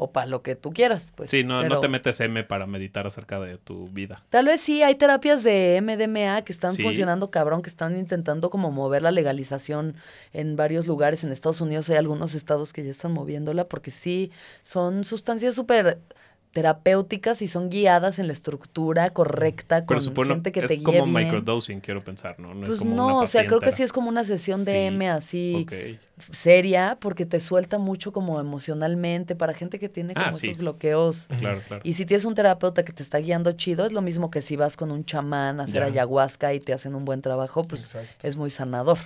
O para lo que tú quieras, pues. Sí, no, no te metes M para meditar acerca de tu vida. Tal vez sí, hay terapias de MDMA que están Sí. funcionando cabrón, que están intentando como mover la legalización en varios lugares. En Estados Unidos hay algunos estados que ya están moviéndola porque sí, son sustancias súper terapéuticas y son guiadas en la estructura correcta con Pero supongo gente que es te guíe como bien. microdosing, quiero pensar, ¿no? No es Pues como no, una o sea, creo que sí es como una sesión de Sí, M así seria porque te suelta mucho como emocionalmente para gente que tiene como Ah, sí. esos bloqueos. Claro, claro. Y si tienes un terapeuta que te está guiando chido, es lo mismo que si vas con un chamán a hacer Ya. ayahuasca y te hacen un buen trabajo, pues Exacto. es muy sanador.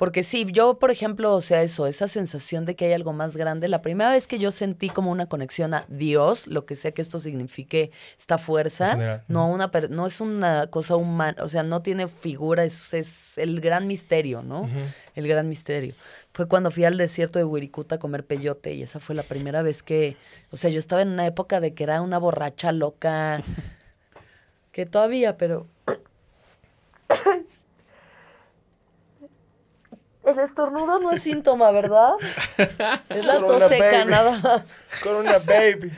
Porque sí, yo, por ejemplo, o sea, eso, esa sensación de que hay algo más grande, la primera vez que yo sentí como una conexión a Dios, lo que sea que esto signifique, esta fuerza, general, no, una no es una cosa humana, o sea, no tiene figura, es, es el gran misterio, ¿no? El gran misterio. Fue cuando fui al desierto de Wirikuta a comer peyote y esa fue la primera vez que, o sea, yo estaba en una época de que era una borracha loca, [laughs] que todavía, pero... El estornudo no es síntoma, ¿verdad? [laughs] Es la tos seca, nada más. Corona baby.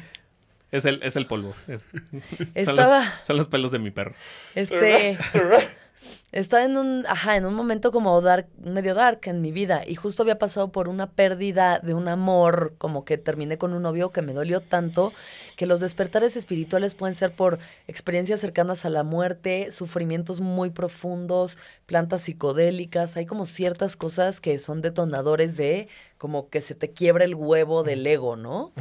Es el, es el polvo. es- son, Estaba, los, son los pelos de mi perro. este... Estaba en un, ajá, en un momento como dark, medio dark en mi vida y justo había pasado por una pérdida de un amor, como que terminé con un novio que me dolió tanto, que los despertares espirituales pueden ser por experiencias cercanas a la muerte, sufrimientos muy profundos, plantas psicodélicas, hay como ciertas cosas que son detonadores de como que se te quiebra el huevo del ego, ¿no?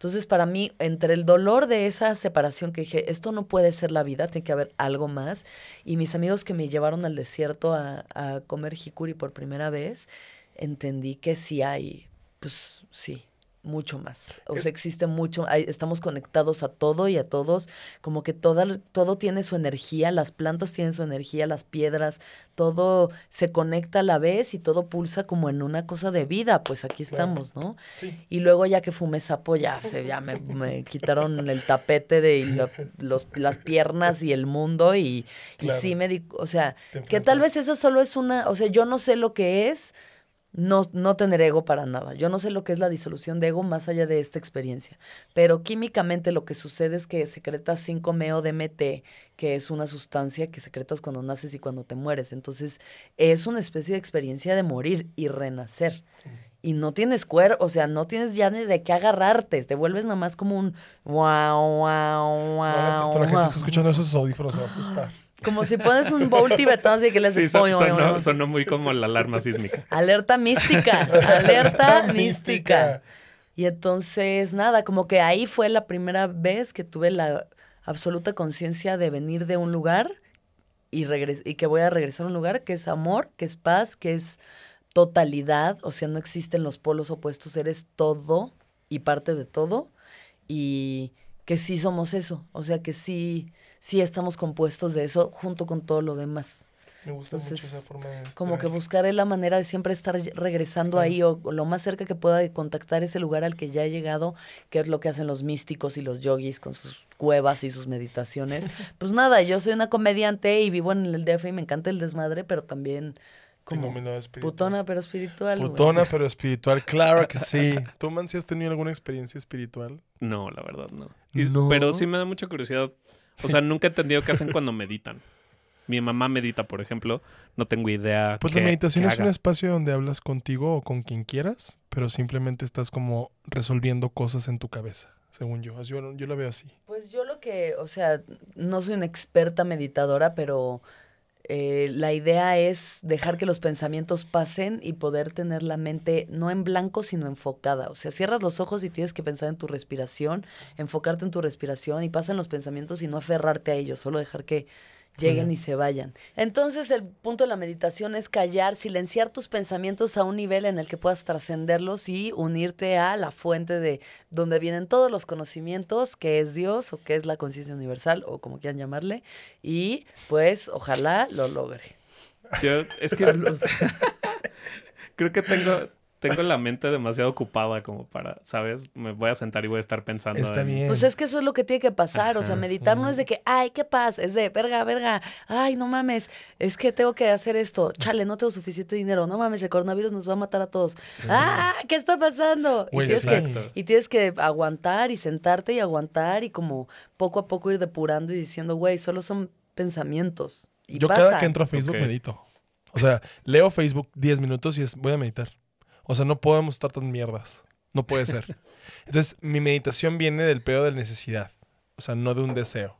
Entonces, para mí, entre el dolor de esa separación que dije, esto no puede ser la vida, tiene que haber algo más, y mis amigos que me llevaron al desierto a, comer jicuri por primera vez, entendí que sí hay, pues sí, mucho más. O Es- sea, existe mucho, hay- estamos conectados a todo y a todos, como que toda, todo tiene su energía, las plantas tienen su energía, las piedras, todo se conecta a la vez y todo pulsa como en una cosa de vida, pues aquí Claro. estamos, ¿no? Sí. Y luego ya que fumé sapo, ya, o sea, ya me, me quitaron el tapete de la- los, las piernas y el mundo y, y sí me di, o sea, que tal vez eso solo es una, o sea, yo no sé lo que es, no, no tener ego para nada. Yo no sé lo que es la disolución de ego más allá de esta experiencia, pero químicamente lo que sucede es que secretas 5-MeO-DMT, que es una sustancia que secretas cuando naces y cuando te mueres. Entonces, es una especie de experiencia de morir y renacer. Y no tienes cuerpo, o sea, no tienes ya ni de qué agarrarte, te vuelves nada más como un wow, wow, No wow. esto, la gente está escuchando esos audífonos, se va a asustar. Como si pones un bowl tibetano así que le Sí, haces son- pollo, sonó, sonó muy como la alarma sísmica. Alerta mística, [laughs] alerta mística. Y entonces, nada, como que ahí fue la primera vez que tuve la absoluta conciencia de venir de un lugar y, y que voy a regresar a un lugar que es amor, que es paz, que es totalidad, o sea, no existen los polos opuestos, eres todo y parte de todo y que sí somos eso, o sea, que sí, sí estamos compuestos de eso junto con todo lo demás. Me gusta mucho Entonces, esa forma de Como que buscaré la manera de siempre estar regresando ahí o, o lo más cerca que pueda de contactar ese lugar al que ya he llegado, que es lo que hacen los místicos y los yogis con sus cuevas y sus meditaciones. [laughs] Pues nada, yo soy una comediante y vivo en el DF y me encanta el desmadre, pero también como mi lado espiritual. putona pero espiritual. güey. Putona, pero espiritual, claro que sí. [laughs] ¿Tú, Mansi, has tenido alguna experiencia espiritual? No, la verdad, no. Y- No. Pero sí me da mucha curiosidad. O sea, nunca he entendido qué hacen cuando meditan. Mi mamá medita, por ejemplo. No tengo idea. Pues qué- la meditación qué es un espacio donde hablas contigo o con quien quieras, pero simplemente estás como resolviendo cosas en tu cabeza, según yo. Yo, yo la veo así. Pues yo lo que, o sea, no soy una experta meditadora, pero eh, la idea es dejar que los pensamientos pasen y poder tener la mente no en blanco, sino enfocada. O sea, cierras los ojos y tienes que pensar en tu respiración, enfocarte en tu respiración y pasan los pensamientos y no aferrarte a ellos, solo dejar que lleguen y se vayan. Entonces el punto de la meditación es callar, silenciar tus pensamientos a un nivel en el que puedas trascenderlos y unirte a la fuente de donde vienen todos los conocimientos, que es Dios o que es la conciencia universal o como quieran llamarle, y pues ojalá lo logre. Yo, es que [laughs] [laughs] creo que tengo, tengo la mente demasiado ocupada como para, ¿sabes? Me voy a sentar y voy a estar pensando. Está en- bien. Pues es que eso es lo que tiene que pasar, o sea, meditar no es de que, ay, qué paz, es de, verga, verga, ay, no mames, es que tengo que hacer esto, chale, no tengo suficiente dinero, no mames, el coronavirus nos va a matar a todos. Ah, ¿qué está pasando? Y Güey, tienes, que, y tienes que aguantar y sentarte y aguantar y como poco a poco ir depurando y diciendo, güey, solo son pensamientos. Y yo pasa. cada que entro a Facebook Ok. medito. O sea, leo Facebook 10 minutos y es, voy a meditar. O sea, no podemos estar tan mierdas. No puede ser. [laughs] Entonces, mi meditación viene del pedo de necesidad. O sea, no de un deseo.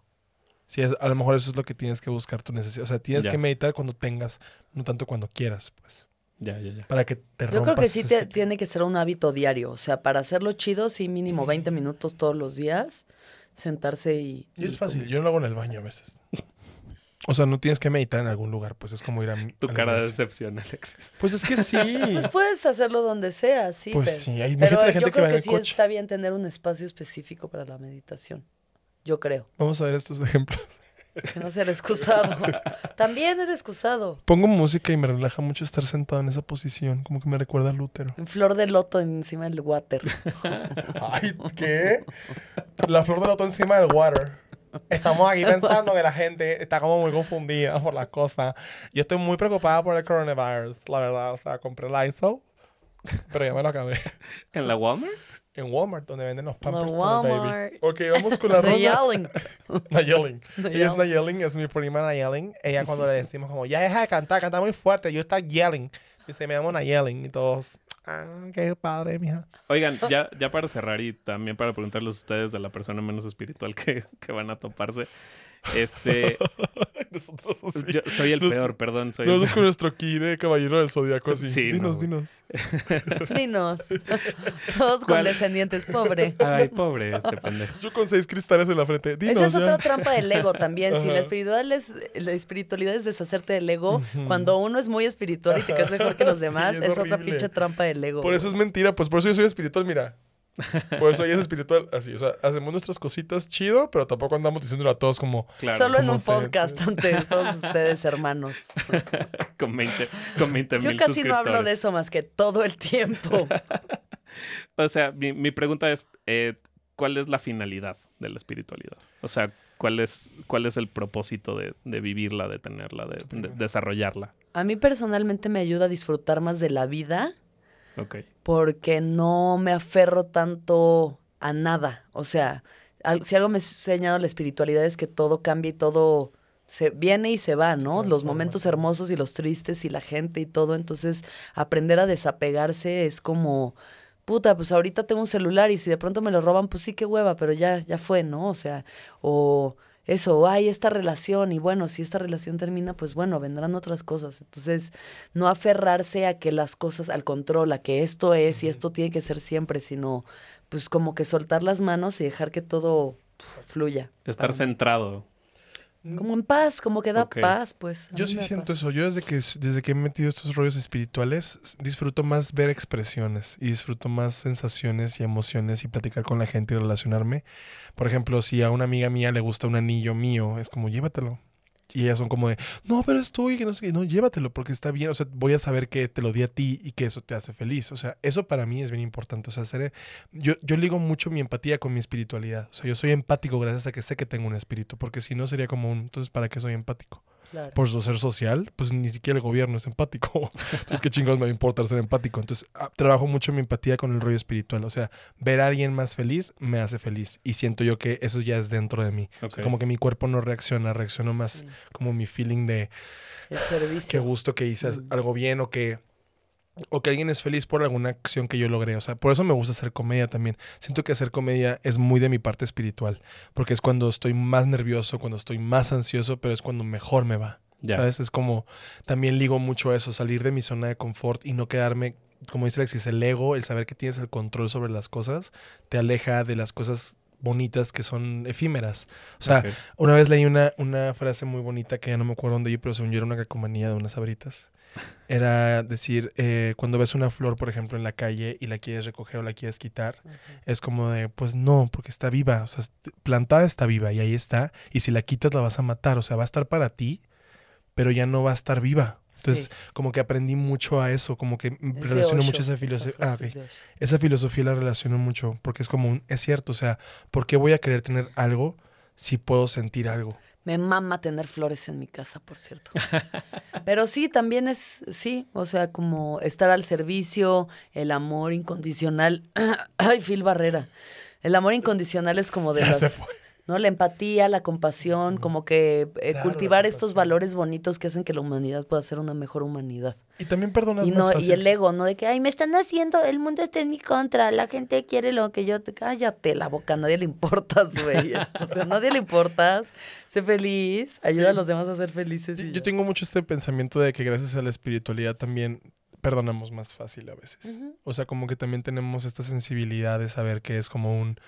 Sí, es- a lo mejor eso es lo que tienes que buscar tu necesidad. O sea, tienes Ya. que meditar cuando tengas, no tanto cuando quieras, pues. Ya, ya, ya. Para que te Yo creo que sí te- tiene que ser un hábito diario. O sea, para hacerlo chido, sí, mínimo 20 minutos todos los días. Sentarse y. Y es y fácil. como- Yo lo hago en el baño a veces. [laughs] O sea, no tienes que meditar en algún lugar, pues es como ir a mi- Tu a cara de decepción, Alexis. Pues es que [laughs] sí. Pues puedes hacerlo donde sea, sí. Pues pero, sí, hay la gente yo que creo va en que el sí coche. está bien tener un espacio específico para la meditación. Yo creo. Vamos a ver estos ejemplos. Que no sea el excusado. [laughs] También el excusado. Pongo música y me relaja mucho estar sentado en esa posición, como que me recuerda al útero. En flor de loto encima del water. [laughs] Ay, ¿qué? La flor de loto encima del water. Estamos aquí [laughs] pensando que la gente está como muy confundida por las cosas. Yo estoy muy preocupada por el coronavirus, la verdad. O sea, compré el Lysol, pero ya me lo acabé. [laughs] ¿En la Walmart? En Walmart, donde venden los pampers para el Walmart. baby. Ok, vamos con la [laughs] ronda. Nayelin. Nayelin. Nayelin. Ella es Nayelin, es mi prima Nayelin. Ella cuando le decimos como, ya deja de cantar, canta muy fuerte, yo está yelling. Dice, me llamo Nayelin. Y todos, ah, qué padre, mija. Oigan, ya, ya para cerrar y también para preguntarles a ustedes de la persona menos espiritual que, que van a toparse. Este, [laughs] Nosotros así. yo soy el peor, perdón. Soy el Nosotros con nuestro ki de caballero del zodiaco así. Sí, dinos, no. dinos. Dinos. [laughs] [laughs] Todos ¿Cuál? condescendientes, pobre. Ay, pobre este pendejo. Yo con seis cristales en la frente. Dinos, Esa es ya. otra trampa del ego también. Si la espiritualidad es, la espiritualidad es deshacerte del ego, cuando uno es muy espiritual y te crees mejor que los Sí, demás, es es, otra pinche trampa del ego. Por eso es mentira, pues por eso yo soy espiritual, mira. Por eso ella es espiritual, así. O sea, hacemos nuestras cositas chido, pero tampoco andamos diciéndolo a todos como. Claro, Solo en un podcast ante todos ustedes, hermanos. [laughs] con 20 con 20 Yo mil casi no hablo de eso más que todo el tiempo. [laughs] O sea, mi, mi pregunta es, eh, ¿cuál es la finalidad de la espiritualidad? O sea, ¿cuál es, cuál es el propósito de, de vivirla, de tenerla, de, de desarrollarla? A mí personalmente me ayuda a disfrutar más de la vida Porque no me aferro tanto a nada. O sea, al- si algo me ha enseñado la espiritualidad es que todo cambia y todo se viene y se va, ¿no? Los momentos hermosos y los tristes y la gente y todo. Entonces, aprender a desapegarse es como, puta, pues ahorita tengo un celular y si de pronto me lo roban, pues sí, qué hueva, pero ya, ya fue, ¿no? O sea, o eso, hay esta relación y bueno, si esta relación termina, pues bueno, vendrán otras cosas. Entonces, no aferrarse a que las cosas, al control, a que esto es y esto tiene que ser siempre, sino pues como que soltar las manos y dejar que todo fluya. Estar centrado. Como en paz, como que da paz, pues. Yo sí siento paz. eso. Yo desde que, desde que he metido estos rollos espirituales, disfruto más ver expresiones y disfruto más sensaciones y emociones y platicar con la gente y relacionarme. Por ejemplo, si a una amiga mía le gusta un anillo mío, es como, llévatelo. Y ellas son como de, no, pero es tuyo que no sé qué. No, llévatelo porque está bien. O sea, voy a saber que te lo di a ti y que eso te hace feliz. O sea, eso para mí es bien importante. O sea, ser, yo, yo ligo mucho mi empatía con mi espiritualidad. O sea, yo soy empático gracias a que sé que tengo un espíritu. Porque si no sería como un, entonces, ¿para qué soy empático? Claro. por su ser social, pues ni siquiera el gobierno es empático. [laughs] Entonces, ¿qué chingados me va a importar ser empático? Entonces, ah, trabajo mucho mi empatía con el rollo espiritual. O sea, ver a alguien más feliz me hace feliz. Y siento yo que eso ya es dentro de mí. O sea, Ok. como que mi cuerpo no reacciona, reacciono más Sí, como mi feeling de el servicio. qué gusto que hice Mm. algo bien o que o que alguien es feliz por alguna acción que yo logré. O sea, por eso me gusta hacer comedia también. Siento que hacer comedia es muy de mi parte espiritual, porque es cuando estoy más nervioso, cuando estoy más ansioso, pero es cuando mejor me va. Ya. ¿Sabes? Es como, también ligo mucho a eso, salir de mi zona de confort y no quedarme, como dice Alexis, el ego, el saber que tienes el control sobre las cosas, te aleja de las cosas bonitas que son efímeras. O sea, una vez leí una, una frase muy bonita que ya no me acuerdo dónde yo, pero según yo era una cacomanía de unas abritas. Era decir, eh, cuando ves una flor, por ejemplo, en la calle y la quieres recoger o la quieres quitar, es como de, pues no, porque está viva, o sea, plantada está viva y ahí está, y si la quitas la vas a matar, o sea, va a estar para ti, pero ya no va a estar viva. Entonces, Sí. como que aprendí mucho a eso, como que Es relaciono Osho, mucho esa filosofía. Ah. Esa filosofía la relaciono mucho, porque es como un, es cierto, o sea, ¿por qué voy a querer tener algo si puedo sentir algo? Me mama tener flores en mi casa, por cierto. [laughs] Pero sí, también es, sí, o sea, como estar al servicio, el amor incondicional. [clears throat] Ay, Phil Barrera. El amor incondicional es como de Ya las, se fue. ¿No? La empatía, la compasión, como que eh, Claro, cultivar estos valores bonitos que hacen que la humanidad pueda ser una mejor humanidad. Y también perdonas Y, más no, y el ego, ¿no? De que, ay, me están haciendo, el mundo está en mi contra, la gente quiere lo que yo te... Cállate la boca, a nadie le importas, güey. O sea, a nadie le importas, sé feliz, ayuda Sí. a los demás a ser felices. Yo, tengo mucho este pensamiento de que gracias a la espiritualidad también perdonamos más fácil a veces. O sea, como que también tenemos esta sensibilidad de saber que es como un...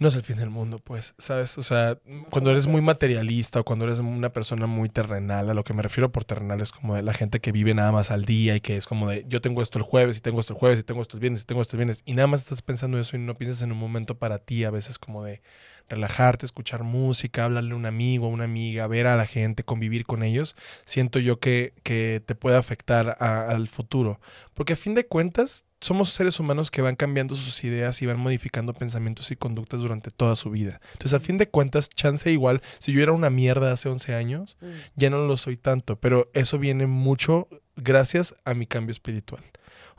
No es el fin del mundo, pues, ¿sabes? O sea, cuando eres muy materialista o cuando eres una persona muy terrenal, a lo que me refiero por terrenal es como de la gente que vive nada más al día y que es como de yo tengo esto el jueves y tengo esto el jueves y tengo esto el viernes y tengo esto el viernes y nada más estás pensando eso y no piensas en un momento para ti, a veces como de relajarte, escuchar música, hablarle a un amigo, a una amiga, ver a la gente, convivir con ellos, siento yo que, que te puede afectar a- al futuro. Porque a fin de cuentas, somos seres humanos que van cambiando sus ideas y van modificando pensamientos y conductas durante toda su vida. Entonces, a fin de cuentas, chance igual, si yo era una mierda hace 11 años, Mm. ya no lo soy tanto, pero eso viene mucho gracias a mi cambio espiritual.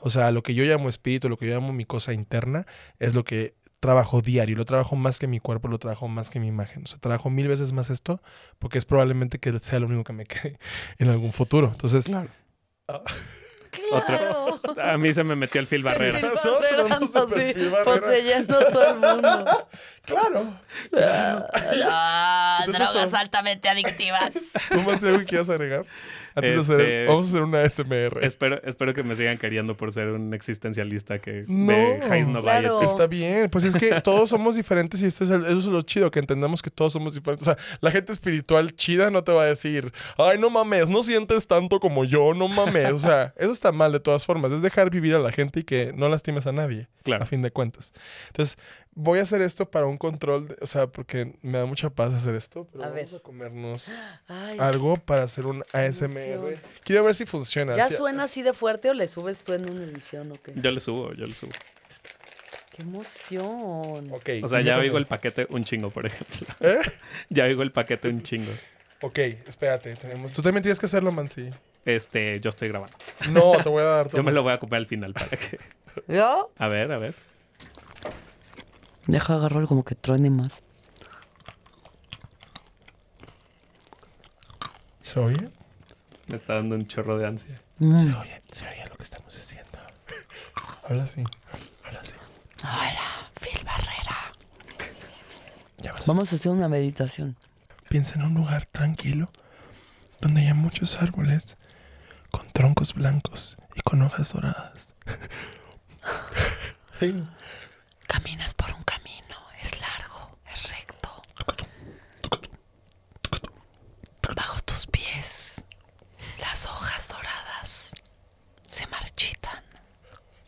O sea, lo que yo llamo espíritu, lo que yo llamo mi cosa interna, es lo que trabajo diario. Lo trabajo más que mi cuerpo, lo trabajo más que mi imagen. O sea, trabajo mil veces más esto porque es probablemente que sea lo único que me quede [laughs] en algún futuro. Entonces, Claro. Claro. A mí se me metió el Phil [laughs] Barrera. Phil Todos Barrera poseyendo todo el mundo. [laughs] claro. Ah, Entonces, drogas eso. altamente adictivas. ¿Tú más algo que quieras agregar? Antes de hacer, Este, vamos a hacer una SMR. Espero, espero que me sigan queriendo por ser un existencialista que No, ve Highs No claro. Está bien, pues es que todos somos diferentes y esto es el- eso es lo chido, que entendamos que todos somos diferentes. O sea, la gente espiritual chida no te va a decir, ay, no mames, no sientes tanto como yo, no mames. O sea, [laughs] eso está mal de todas formas. Es dejar vivir a la gente y que no lastimes a nadie, Claro. a fin de cuentas. Entonces, voy a hacer esto para un control, de- o sea, porque me da mucha paz hacer esto, pero A vamos ver. a comernos Ay, algo para hacer un ASMR. emoción. Quiero ver si funciona. ¿Ya Si- suena así de fuerte o le subes tú en una edición o qué? Yo le subo, yo le subo. ¡Qué emoción! Ok. O sea, ya oigo el paquete un chingo, por ejemplo. ¿Eh? [laughs] Ya oigo el paquete un chingo. Ok, espérate. Tenemos... Tú también tienes que hacerlo, Mansi. Este, yo estoy grabando. No, te voy a dar. [laughs] Yo me lo voy a comer al final para que. ¿Yo? A ver, a ver. Deja agarrar como que truene más. ¿Se oye? Me está dando un chorro de ansia. Mm. oye, se oye lo que estamos haciendo. Habla así. Habla así. Hola, Phil Barrera. Ya vas. Vamos a hacer una meditación. Piensa en un lugar tranquilo donde haya muchos árboles con troncos blancos y con hojas doradas. [laughs] Caminas por un camino, es largo, es recto. Bajo tus pies, las hojas doradas se marchitan.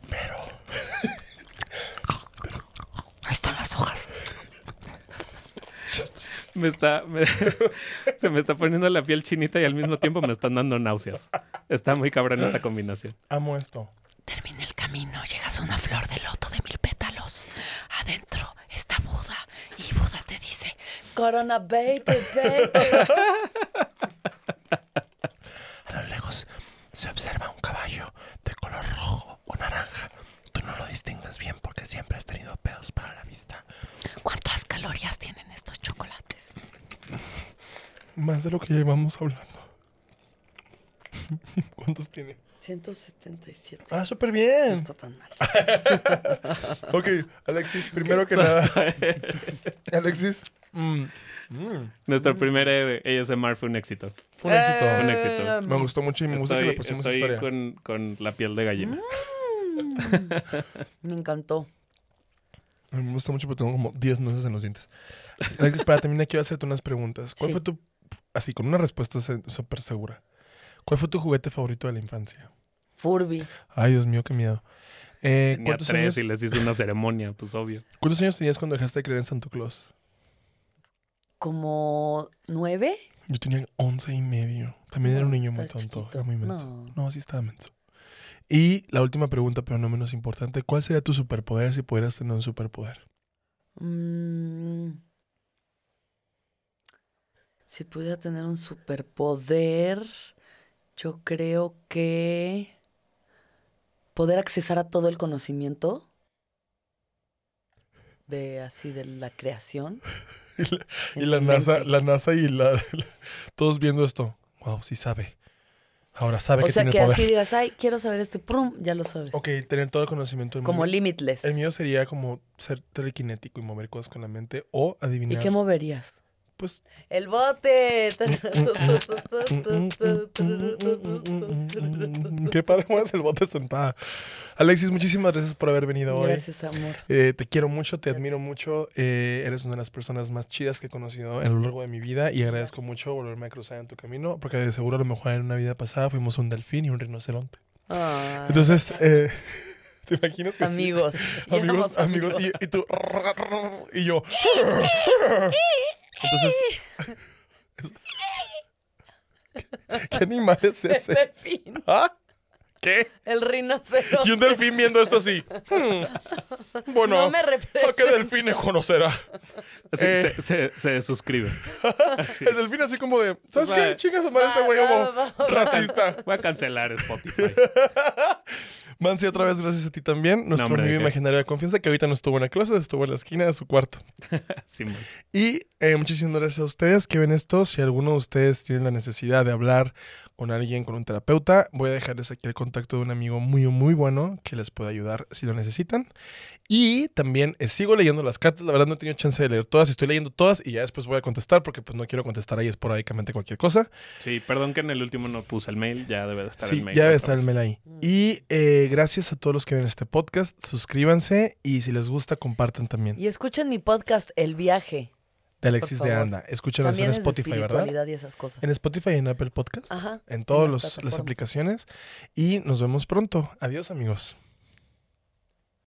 Pero Ahí están las hojas. Me está. me- [laughs] se me está poniendo la piel chinita y al mismo tiempo me están dando náuseas. Está muy cabrón esta combinación. amo esto. Termina el camino, llegas a una flor de loto de mil pétalos. Adentro está Buda y Buda te dice, Corona baby, baby. [laughs] A lo lejos se observa un caballo de color rojo o naranja. Tú no lo distingues bien porque siempre has tenido pedos para la vista. ¿Cuántas calorías tienen estos chocolates? Más de lo que llevamos hablando. [laughs] ¿Cuántos tiene? 177. Ah, súper No bien. está tan mal. [laughs] Ok, Alexis, primero que nada. [laughs] Alexis, mm, mm, Nuestro primer ASMR fue un éxito. fue un éxito. Fue un éxito. Me gustó mucho y me gusta que le pusimos estoy historia. con, con la piel de gallina. Me encantó. Me gusta mucho porque tengo como 10 nueces en los dientes. Alexis, para terminar, quiero hacerte unas preguntas. ¿Cuál Sí. fue tu, así, con una respuesta súper segura, ¿cuál fue tu juguete favorito de la infancia? Furby. Ay, Dios mío, qué miedo. Eh, Tenía ¿cuántos, tres años, y les hice una ceremonia, pues obvio. ¿Cuántos años tenías cuando dejaste de creer en Santa Claus? ¿Como nueve? Yo tenía 11 y medio. También era un niño muy tonto. chiquito. Era muy menso. No. No. sí estaba menso. Y la última pregunta, pero no menos importante. ¿Cuál sería tu superpoder si pudieras tener un superpoder? Mm. Si pudiera tener un superpoder, yo creo que poder accesar a todo el conocimiento de así de la creación. [laughs] Y la, y NASA, mente. la NASA y la, la- [laughs] todos viendo esto. Wow, sí sabe. Ahora sabe O que sea tiene que poder. así digas, ay, quiero saber esto, y ¡prum! ya lo sabes. Ok, tener todo el conocimiento Como limitless. El mío sería como ser telequinético y mover cosas con la mente o ¿Y adivinar. qué moverías? Pues El bote. qué padre mueves el bote estampada. Alexis, muchísimas gracias por haber venido hoy. Gracias, amor. Eh, te quiero mucho, te admiro mucho. eh, eres una de las personas más chidas que he conocido a lo largo de mi vida y agradezco mucho volverme a cruzar en tu camino porque de seguro a lo mejor en una vida pasada fuimos un delfín y un rinoceronte. Ah, Entonces, eh, [laughs] ¿te imaginas que sí? amigos. [laughs] Amigos, amigos. Y, y tú. [laughs] Y yo. Entonces. [laughs] ¿Qué animal es El ese? delfín. [laughs] ¿Ah? ¿Qué? El rinoceronte. Y un delfín viendo esto así. Hmm, Bueno, No me ¿a qué delfín conocerá? Así, Eh. se, se, se suscribe. Así. El delfín así como de, ¿sabes Va. qué? Chinga su madre este güey va, como va, va. racista. Voy a cancelar Spotify. [laughs] Mansi, otra vez gracias a ti también. Nuestro hombre, amigo imaginario de confianza que ahorita no estuvo en la clase, estuvo en la esquina de su cuarto. [laughs] Simón. Y eh, muchísimas gracias a ustedes que ven esto. Si alguno de ustedes tiene la necesidad de hablar con alguien, con un terapeuta, voy a dejarles aquí el contacto de un amigo muy, muy bueno que les puede ayudar si lo necesitan. Y también eh, sigo leyendo las cartas. La verdad no he tenido chance de leer todas. Estoy leyendo todas y ya después voy a contestar porque pues no quiero contestar ahí esporádicamente cualquier cosa. Sí, perdón que en el último no puse el mail. Ya debe de estar Sí, el mail. ya debe estar el mail ahí. Y eh, gracias a todos los que ven este podcast. Suscríbanse y si les gusta, compartan también. Y escuchen mi podcast, El Viaje. De Alexis de. Anda. Escúchanos También en es Spotify, ¿verdad? y esas cosas. En Spotify y en Apple Podcast. Ajá. En todas las aplicaciones. Y nos vemos pronto. Adiós, amigos.